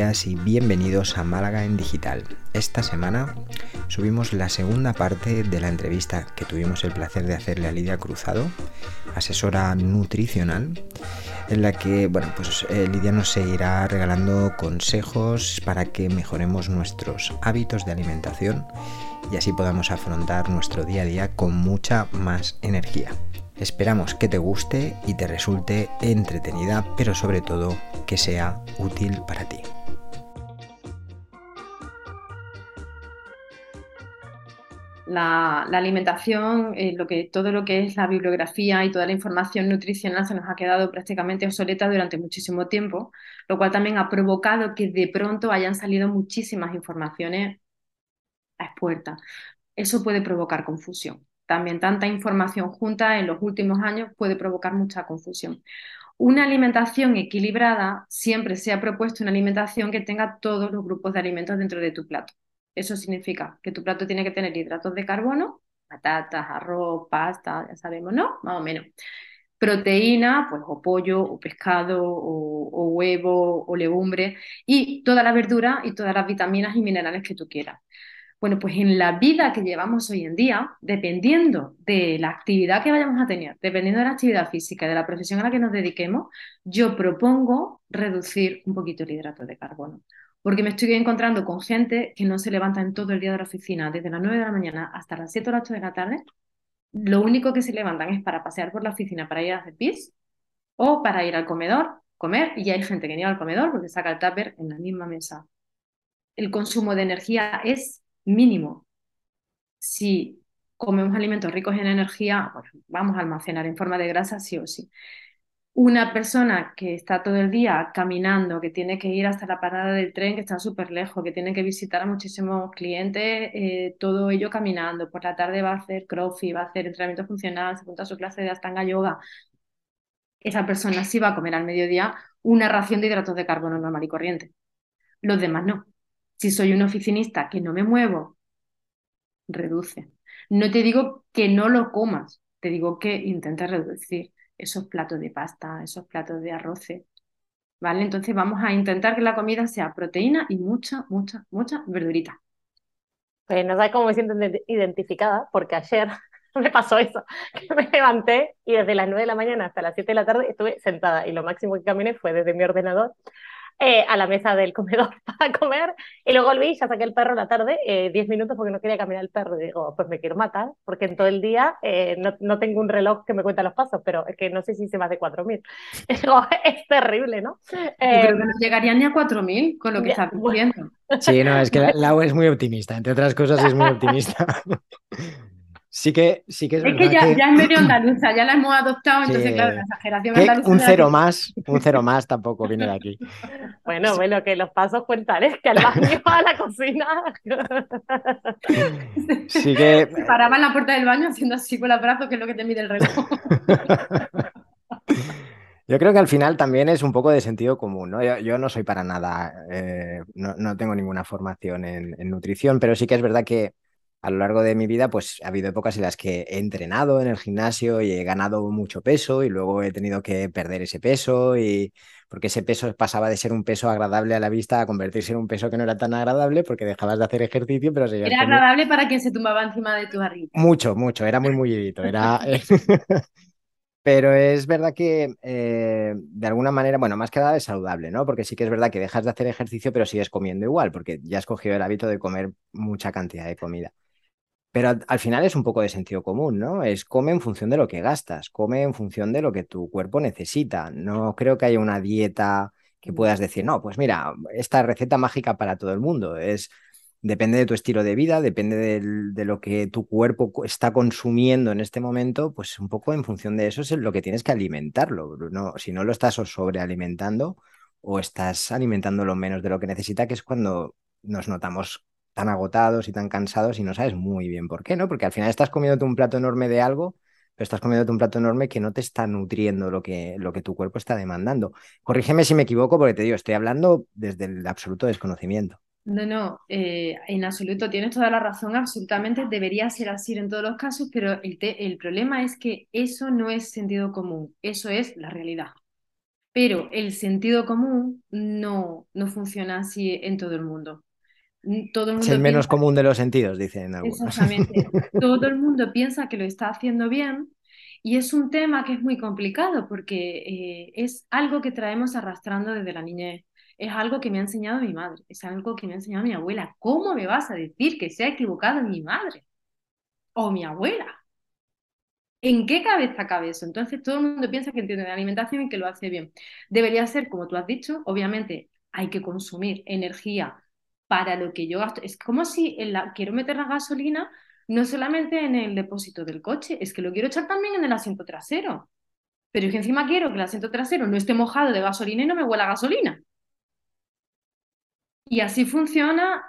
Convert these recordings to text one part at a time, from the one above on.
y bienvenidos a Málaga en Digital. Esta semana subimos la segunda parte de la entrevista que tuvimos el placer de hacerle a Lidia Cruzado, asesora nutricional, en la que bueno, pues, eh, Lidia nos seguirá regalando consejos para que mejoremos nuestros hábitos de alimentación y así podamos afrontar nuestro día a día con mucha más energía. Esperamos que te guste y te resulte entretenida, pero sobre todo que sea útil para ti. La, alimentación, eh, lo que, todo lo que es la bibliografía y toda la información nutricional se nos ha quedado prácticamente obsoleta durante muchísimo tiempo, lo cual también ha provocado que de pronto hayan salido muchísimas informaciones a expuertas. Eso puede provocar confusión. También tanta información junta en los últimos años puede provocar mucha confusión. Una alimentación equilibrada siempre se ha propuesto una alimentación que tenga todos los grupos de alimentos dentro de tu plato. Eso significa que tu plato tiene que tener hidratos de carbono, patatas, arroz, pasta, ya sabemos, ¿no? Más o menos. Proteína, pues o pollo, o pescado, o, huevo, o legumbre, y toda la verdura y todas las vitaminas y minerales que tú quieras. Bueno, pues en la vida que llevamos hoy en día, dependiendo de la actividad que vayamos a tener, dependiendo de la actividad física, de la profesión a la que nos dediquemos, yo propongo reducir un poquito el hidrato de carbono. Porque me estoy encontrando con gente que no se levanta en todo el día de la oficina, desde las 9 de la mañana hasta las 7 o las 8 de la tarde. Lo único que se levantan es para pasear por la oficina, para ir a hacer pis o para ir al comedor, comer, y hay gente que ni va al comedor porque saca el tupper en la misma mesa. El consumo de energía es mínimo. Si comemos alimentos ricos en energía, pues vamos a almacenar en forma de grasa sí o sí. Una persona que está todo el día caminando, que tiene que ir hasta la parada del tren, que está súper lejos, que tiene que visitar a muchísimos clientes, eh, todo ello caminando. Por la tarde va a hacer crossfit, va a hacer entrenamiento funcional, se apunta a su clase de Astanga Yoga. Esa persona sí va a comer al mediodía una ración de hidratos de carbono normal y corriente. Los demás no. Si soy un oficinista que no me muevo, reduce. No te digo que no lo comas, te digo que intentes reducir esos platos de pasta, esos platos de arroz. ¿Vale? Entonces vamos a intentar que la comida sea proteína y mucha, mucha, mucha verdurita. Pues no sabes cómo me siento identificada, porque ayer me pasó eso, que me levanté y desde las 9 de la mañana hasta las 7 de la tarde estuve sentada y lo máximo que caminé fue desde mi ordenador eh, a la mesa del comedor para comer y luego volví, ya saqué el perro la tarde, 10 eh, minutos porque no quería caminar el perro y digo, pues me quiero matar porque en todo el día eh, no, no, tengo un reloj que me cuenta los pasos, pero es que no sé si se más de 4.000. Digo, es terrible, ¿no? Yo creo que no llegaría ni a 4.000 con lo que está ocurriendo. Sí, no, es que la, la es muy optimista, entre otras cosas es muy optimista. Sí que, sí que es, es que ya, ya es medio andaluza, ya la hemos adoptado, entonces claro, la exageración andaluza. Un cero más, un cero más tampoco viene de aquí. Bueno, bueno, que los pasos cuentan, es que al baño, a la cocina. Sí que... Se paraba en la puerta del baño haciendo así con los brazos, que es lo que te mide el reloj. Yo creo que al final también es un poco de sentido común, ¿no? Yo, no soy para nada, eh, no, no, tengo ninguna formación en, en nutrición, pero sí que es verdad que a lo largo de mi vida, pues ha habido épocas en las que he entrenado en el gimnasio y he ganado mucho peso y luego he tenido que perder ese peso y porque ese peso pasaba de ser un peso agradable a la vista a convertirse en un peso que no era tan agradable porque dejabas de hacer ejercicio, pero Era agradable para quien se tumbaba encima de tu barriga. Mucho, mucho, era muy mullidito, era... Pero es verdad que eh, de alguna manera, bueno, más que nada es saludable, ¿no? Porque sí que es verdad que dejas de hacer ejercicio, pero sigues comiendo igual, porque ya has cogido el hábito de comer mucha cantidad de comida. Pero al, final es un poco de sentido común, ¿no? Es come en función de lo que gastas, come en función de lo que tu cuerpo necesita. No creo que haya una dieta que puedas decir, no, pues mira, esta receta mágica para todo el mundo. Es, depende de tu estilo de vida, depende de lo que tu cuerpo está consumiendo en este momento, pues un poco en función de eso es lo que tienes que alimentarlo. No, si no lo estás sobrealimentando o estás alimentándolo menos de lo que necesita, que es cuando nos notamos tan agotados y tan cansados y no sabes muy bien por qué, ¿no? Porque al final estás comiéndote un plato enorme de algo, pero estás comiéndote un plato enorme que no te está nutriendo lo que, lo que tu cuerpo está demandando. Corrígeme si me equivoco, porque te digo, estoy hablando desde el absoluto desconocimiento. No, no, eh, en absoluto, tienes toda la razón, absolutamente debería ser así en todos los casos, pero el, el problema es que eso no es sentido común, eso es la realidad. Pero el sentido común no, no funciona así en todo el mundo. Todo el mundo es el menos común de los sentidos, dicen algunos. Exactamente. Todo el mundo piensa que lo está haciendo bien y es un tema que es muy complicado porque eh, es algo que traemos arrastrando desde la niñez. Es algo que me ha enseñado mi madre, es algo que me ha enseñado mi abuela. ¿Cómo me vas a decir que se ha equivocado mi madre o mi abuela? ¿En qué cabeza cabe eso? Entonces todo el mundo piensa que entiende de alimentación y que lo hace bien. Debería ser, como tú has dicho, obviamente hay que consumir energía para lo que yo gasto. Es como si quiero meter la gasolina no solamente en el depósito del coche, es que lo quiero echar también en el asiento trasero. Pero es que encima quiero que el asiento trasero no esté mojado de gasolina y no me huela gasolina. Y así funciona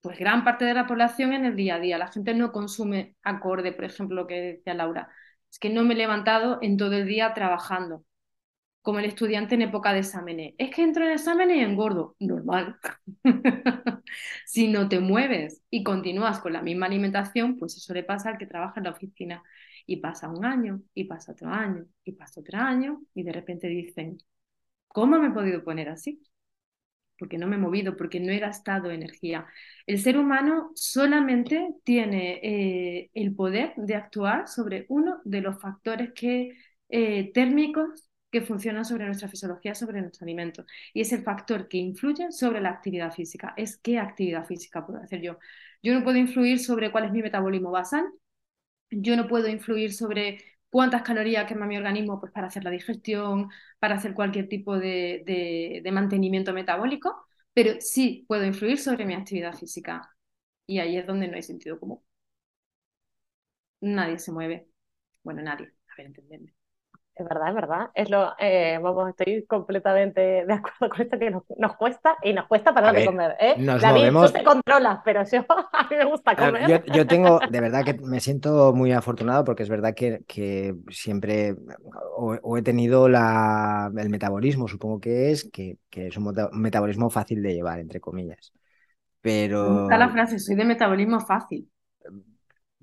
pues gran parte de la población en el día a día. La gente no consume acorde, por ejemplo, lo que decía Laura. Es que no me he levantado en todo el día trabajando, como el estudiante en época de exámenes. Es que entro en exámenes y engordo. Normal. si no te mueves y continúas con la misma alimentación, pues eso le pasa al que trabaja en la oficina. Y pasa un año, y pasa otro año, y pasa otro año, y de repente dicen, ¿cómo me he podido poner así? Porque no me he movido, porque no he gastado energía. El ser humano solamente tiene eh, el poder de actuar sobre uno de los factores que, eh, térmicos que funcionan sobre nuestra fisiología, sobre nuestro alimento. Y es el factor que influye sobre la actividad física. Es qué actividad física puedo hacer yo. Yo no puedo influir sobre cuál es mi metabolismo basal. Yo no puedo influir sobre cuántas calorías quema mi organismo pues, para hacer la digestión, para hacer cualquier tipo de, de, mantenimiento metabólico, pero sí puedo influir sobre mi actividad física. Y ahí es donde no hay sentido común. Nadie se mueve. Bueno, nadie. A ver, entenderme. Es verdad, es verdad. Es lo, eh, vamos, estoy completamente de acuerdo con esto que nos, nos cuesta y nos cuesta parar de comer. ¿eh? nos David, movemos- tú te controlas, pero yo a mí me gusta A ver, comer. Yo, yo tengo, de verdad que me siento muy afortunado porque es verdad que, que siempre o, o he tenido la, el metabolismo, supongo que es, que, que es un meta- un metabolismo fácil de llevar, entre comillas. Me Pero gusta la frase, soy de metabolismo fácil.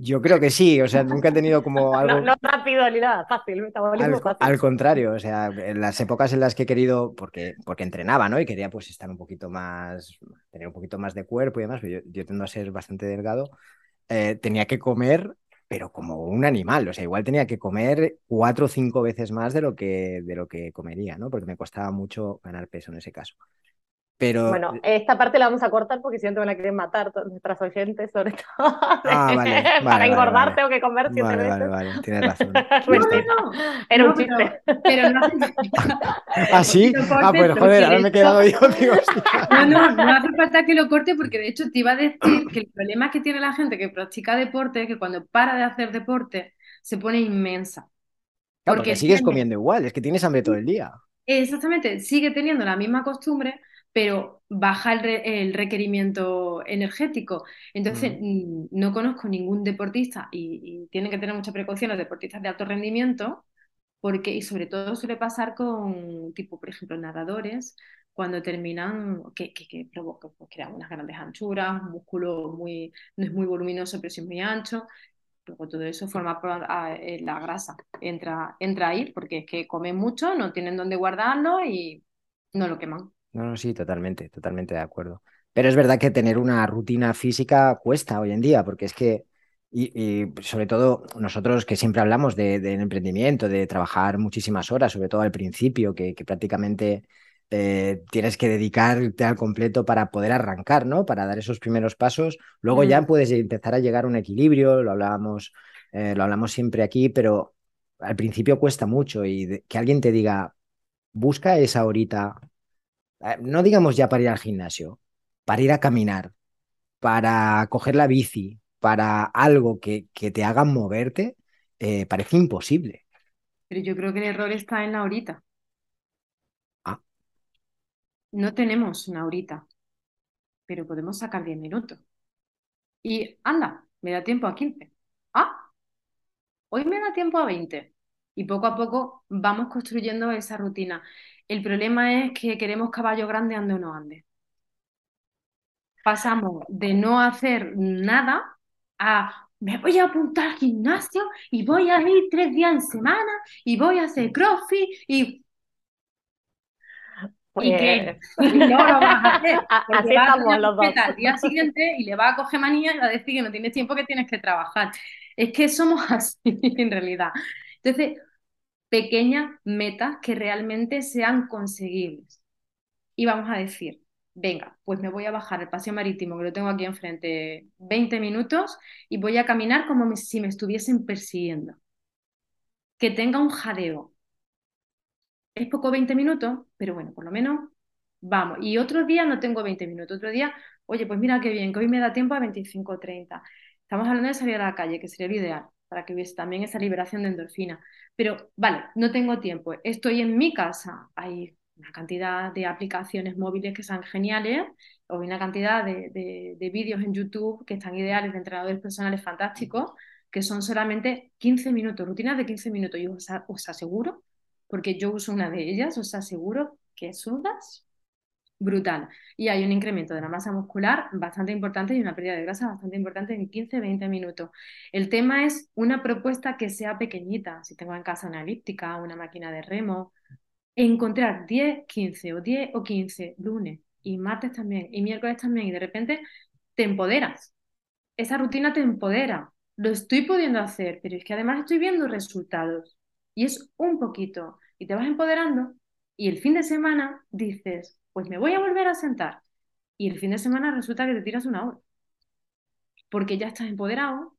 Yo creo que sí, o sea, nunca he tenido como algo... No, no rápido ni nada, fácil, metabolismo Al, fácil. al contrario, o sea, en las épocas en las que he querido, porque, porque entrenaba, ¿no? Y quería pues estar un poquito más, tener un poquito más de cuerpo y demás, yo, yo tiendo a ser bastante delgado, eh, tenía que comer, pero como un animal, o sea, igual tenía que comer cuatro o cinco veces más de lo que, de lo que comería, ¿no? Porque me costaba mucho ganar peso en ese caso. Pero, Bueno, esta parte la vamos a cortar porque si no te van a querer matar todas nuestras oyentes, sobre todo. Ah, vale, Para engordar vale. tengo que comer siete vale, veces. vale, vale, tienes razón. No, no, no. Era un No, pero- chiste. Pero no ¿Ah, sí? Ah, cortes, pues joder, ahora me he quedado yo, digo. No, no, no hace falta que lo corte porque de hecho te iba a decir que el problema que tiene la gente que practica deporte es que cuando para de hacer deporte se pone inmensa. Claro, Porque porque sigues comiendo igual, es que tienes hambre todo el día. Exactamente, sigue teniendo la misma costumbre, pero baja el, re- el requerimiento energético. Entonces, mm, no conozco ningún deportista y, y tienen que tener mucha precaución los deportistas de alto rendimiento, porque, y sobre todo suele pasar con, tipo, por ejemplo, nadadores, cuando terminan, que, que, que provoca, pues, crean unas grandes anchuras, un músculo muy, no es muy voluminoso, pero sí muy ancho. Luego todo eso forma por- a- eh, la grasa, entra, entra ahí, porque es que comen mucho, no tienen dónde guardarlo y no lo queman. No, no, sí, totalmente, totalmente de acuerdo. Pero es verdad que tener una rutina física cuesta hoy en día, porque es que, y, y sobre todo nosotros que siempre hablamos de, del emprendimiento, de trabajar muchísimas horas, sobre todo al principio, que, que prácticamente eh, tienes que dedicarte al completo para poder arrancar, ¿no? Para dar esos primeros pasos. Luego ya Mm. puedes empezar a llegar a un equilibrio, lo hablábamos, eh, lo hablamos siempre aquí, pero al principio cuesta mucho y de- que alguien te diga, busca esa horita no digamos ya para ir al gimnasio, para ir a caminar, para coger la bici, para algo que, que te haga moverte, eh, parece imposible. Pero yo creo que el error está en la horita. Ah. No tenemos una horita, pero podemos sacar 10 minutos. Y anda, me da tiempo a 15. Ah, hoy me da tiempo a 20. Y poco a poco vamos construyendo esa rutina. El problema es que queremos caballo grande ande o no ande. Pasamos de no hacer nada a me voy a apuntar al gimnasio y voy a ir tres días en semana y voy a hacer crossfit y ¿Y qué? Pues, no lo vas a hacer. Así estamos los dos. Al día siguiente y le va a coger manía y va a decir que no tienes tiempo, que tienes que trabajar. Es que somos así en realidad. Entonces, pequeñas metas que realmente sean conseguibles. Y vamos a decir, venga, pues me voy a bajar el paseo marítimo, que lo tengo aquí enfrente, 20 minutos, y voy a caminar como si me estuviesen persiguiendo. Que tenga un jadeo. Es poco 20 minutos, pero bueno, por lo menos vamos. Y otro día no tengo 20 minutos, otro día, oye, pues mira qué bien, que hoy me da tiempo a 25 o 30. Estamos hablando de salir a la calle, que sería lo ideal, para que hubiese también esa liberación de endorfina. Pero, vale, no tengo tiempo, estoy en mi casa, hay una cantidad de aplicaciones móviles que son geniales, o una cantidad de, vídeos en YouTube que están ideales de entrenadores personales fantásticos, que son solamente 15 minutos, rutinas de 15 minutos. Yo os, os aseguro, porque yo uso una de ellas, os aseguro que sudas brutal. Y hay un incremento de la masa muscular bastante importante y una pérdida de grasa bastante importante en 15-20 minutos. El tema es una propuesta que sea pequeñita. Si tengo en casa una elíptica, una máquina de remo, encontrar 10, 15 o 10 o 15 lunes y martes también y miércoles también y de repente te empoderas. Esa rutina te empodera. Lo estoy pudiendo hacer, pero es que además estoy viendo resultados. Y es un poquito. Y te vas empoderando y el fin de semana dices, pues me voy a volver a sentar. Y el fin de semana resulta que te tiras una hora. Porque ya estás empoderado,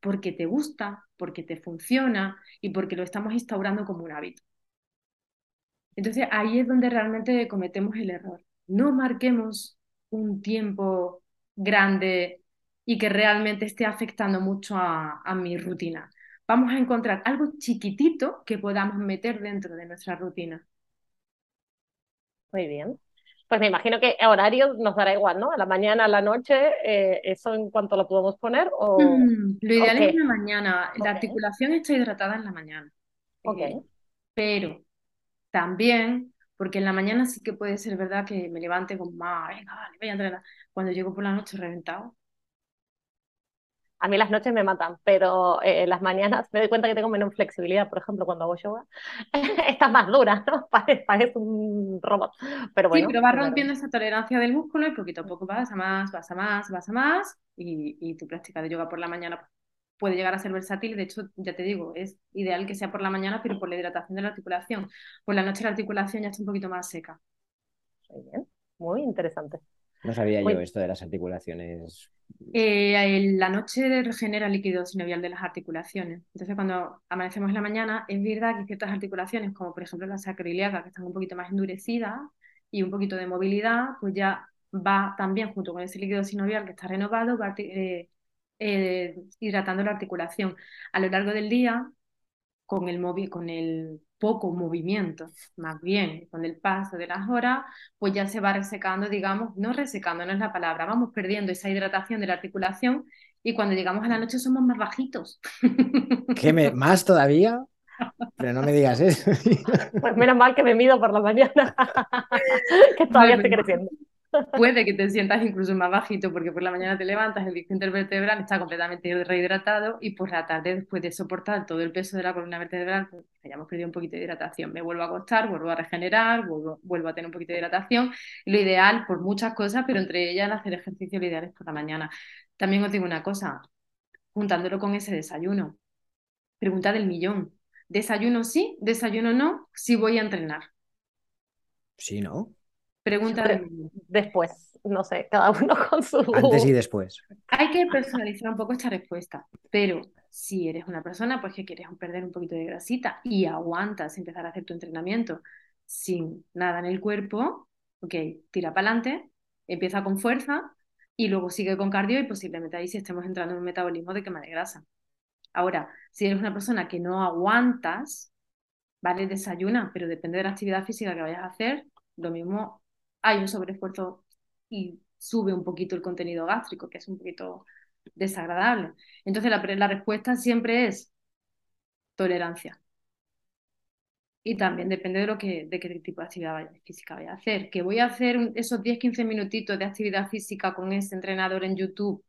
porque te gusta, porque te funciona y porque lo estamos instaurando como un hábito. Entonces ahí es donde realmente cometemos el error. No marquemos un tiempo grande y que realmente esté afectando mucho a, a mi rutina. Vamos a encontrar algo chiquitito que podamos meter dentro de nuestra rutina. Muy bien. Pues me imagino que horario nos dará igual, ¿no? A la mañana, a la noche, eh, ¿eso en cuanto lo podemos poner? O... Mm, lo ideal es en la mañana. La articulación está hidratada en la mañana. Ok. pero también, porque en la mañana sí que puede ser verdad que me levante con más, venga, vale, voy a entrenar. Cuando llego por la noche reventado, a mí las noches me matan, pero eh, las mañanas me doy cuenta que tengo menos flexibilidad, por ejemplo, cuando hago yoga. Está más dura, ¿no? Parece un robot. Pero bueno, sí, pero vas rompiendo esa tolerancia del músculo y poquito a poco vas a más, vas a más, vas a más. Y, y tu práctica de yoga por la mañana puede llegar a ser versátil. De hecho, ya te digo, es ideal que sea por la mañana, pero por la hidratación de la articulación. Por la noche la articulación ya está un poquito más seca. Muy bien, muy interesante. No sabía yo esto de las articulaciones eh, la noche regenera el líquido sinovial de las articulaciones. Entonces, cuando amanecemos en la mañana, es verdad que ciertas articulaciones, como por ejemplo las sacroiliacas, que están un poquito más endurecidas y un poquito de movilidad, pues ya va también junto con ese líquido sinovial que está renovado, va eh, eh, hidratando la articulación. A lo largo del día, con el, móvil, con el poco movimiento, más bien con el paso de las horas, pues ya se va resecando, digamos, no resecando, no es la palabra, vamos perdiendo esa hidratación de la articulación y cuando llegamos a la noche somos más bajitos. ¿Qué me, más todavía? Pero no me digas eso. Pues menos mal que me mido por la mañana, que todavía estoy creciendo. Puede que te sientas incluso más bajito porque por la mañana te levantas, el disco intervertebral está completamente rehidratado y por la tarde, después de soportar todo el peso de la columna vertebral, pues hayamos perdido un poquito de hidratación. Me vuelvo a acostar, vuelvo a regenerar, vuelvo, vuelvo a tener un poquito de hidratación. lo ideal, por muchas cosas, pero entre ellas hacer ejercicio, lo ideal es por la mañana. También os digo una cosa, juntándolo con ese desayuno. Pregunta del millón. ¿Desayuno sí? ¿Desayuno no? Si voy a entrenar. Sí, ¿no? Pregunta después, no sé, cada uno con su... Antes y después. Hay que personalizar un poco esta respuesta, pero si eres una persona pues que quieres perder un poquito de grasita y aguantas empezar a hacer tu entrenamiento sin nada en el cuerpo, ok, tira para adelante, empieza con fuerza y luego sigue con cardio y posiblemente ahí sí estemos entrando en un metabolismo de quema de grasa. Ahora, si eres una persona que no aguantas, vale, desayuna, pero depende de la actividad física que vayas a hacer, lo mismo hay un sobreesfuerzo y sube un poquito el contenido gástrico, que es un poquito desagradable. Entonces la, respuesta siempre es tolerancia. Y también depende de, lo que, de qué tipo de actividad física vaya a hacer. Que voy a hacer esos 10-15 minutitos de actividad física con ese entrenador en YouTube,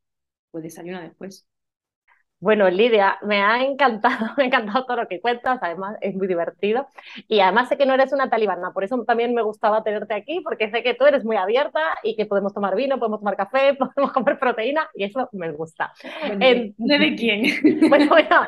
pues desayuna después. Bueno, Lidia, me ha encantado, me ha encantado todo lo que cuentas, además es muy divertido y además sé que no eres una talibana, por eso también me gustaba tenerte aquí, porque sé que tú eres muy abierta y que podemos tomar vino, podemos tomar café, podemos comer proteína y eso me gusta. ¿De, ¿De quién? Bueno, bueno,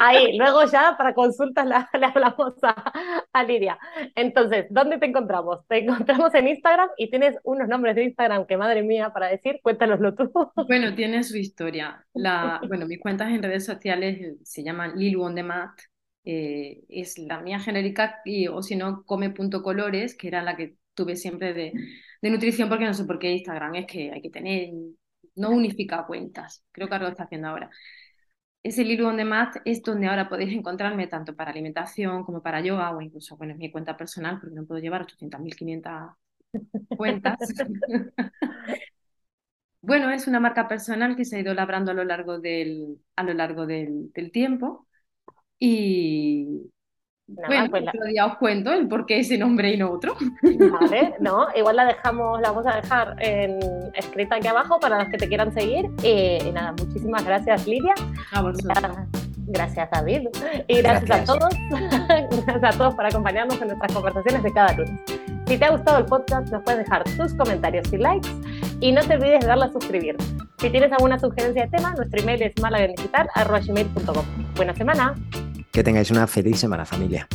ahí, luego ya para consultas le, hablamos a, a, Lidia. Entonces, ¿dónde te encontramos? Te encontramos en Instagram y tienes unos nombres de Instagram que madre mía para decir, cuéntanoslo tú. Bueno, tiene su historia. La, bueno, mis cuentas en redes sociales eh, se llaman Lilu on the Mat, eh, es la mía genérica, y, o si no, come.colores, que era la que tuve siempre de, de, nutrición, porque no sé por qué Instagram es que hay que tener, no unifica cuentas, creo que lo está haciendo ahora. Ese Lilu on the Mat es donde ahora podéis encontrarme tanto para alimentación como para yoga, o incluso, bueno, es mi cuenta personal, porque no puedo llevar 800.500 cuentas. Bueno, es una marca personal que se ha ido labrando a lo largo del, a lo largo del, tiempo. Y bueno, pues otro día os cuento el por qué ese nombre y no otro. Vale, no, igual la dejamos, la vamos a dejar en, escrita aquí abajo para los que te quieran seguir. Y, nada, muchísimas gracias, Lidia. A vosotros. Gracias, David. Y gracias, a todos. gracias a todos por acompañarnos en nuestras conversaciones de cada lunes. Si te ha gustado el podcast, nos puedes dejar tus comentarios y likes y no te olvides de darle a suscribir. Si tienes alguna sugerencia de tema, nuestro email es malaganigital.com. Buena semana. Que tengáis una feliz semana, familia.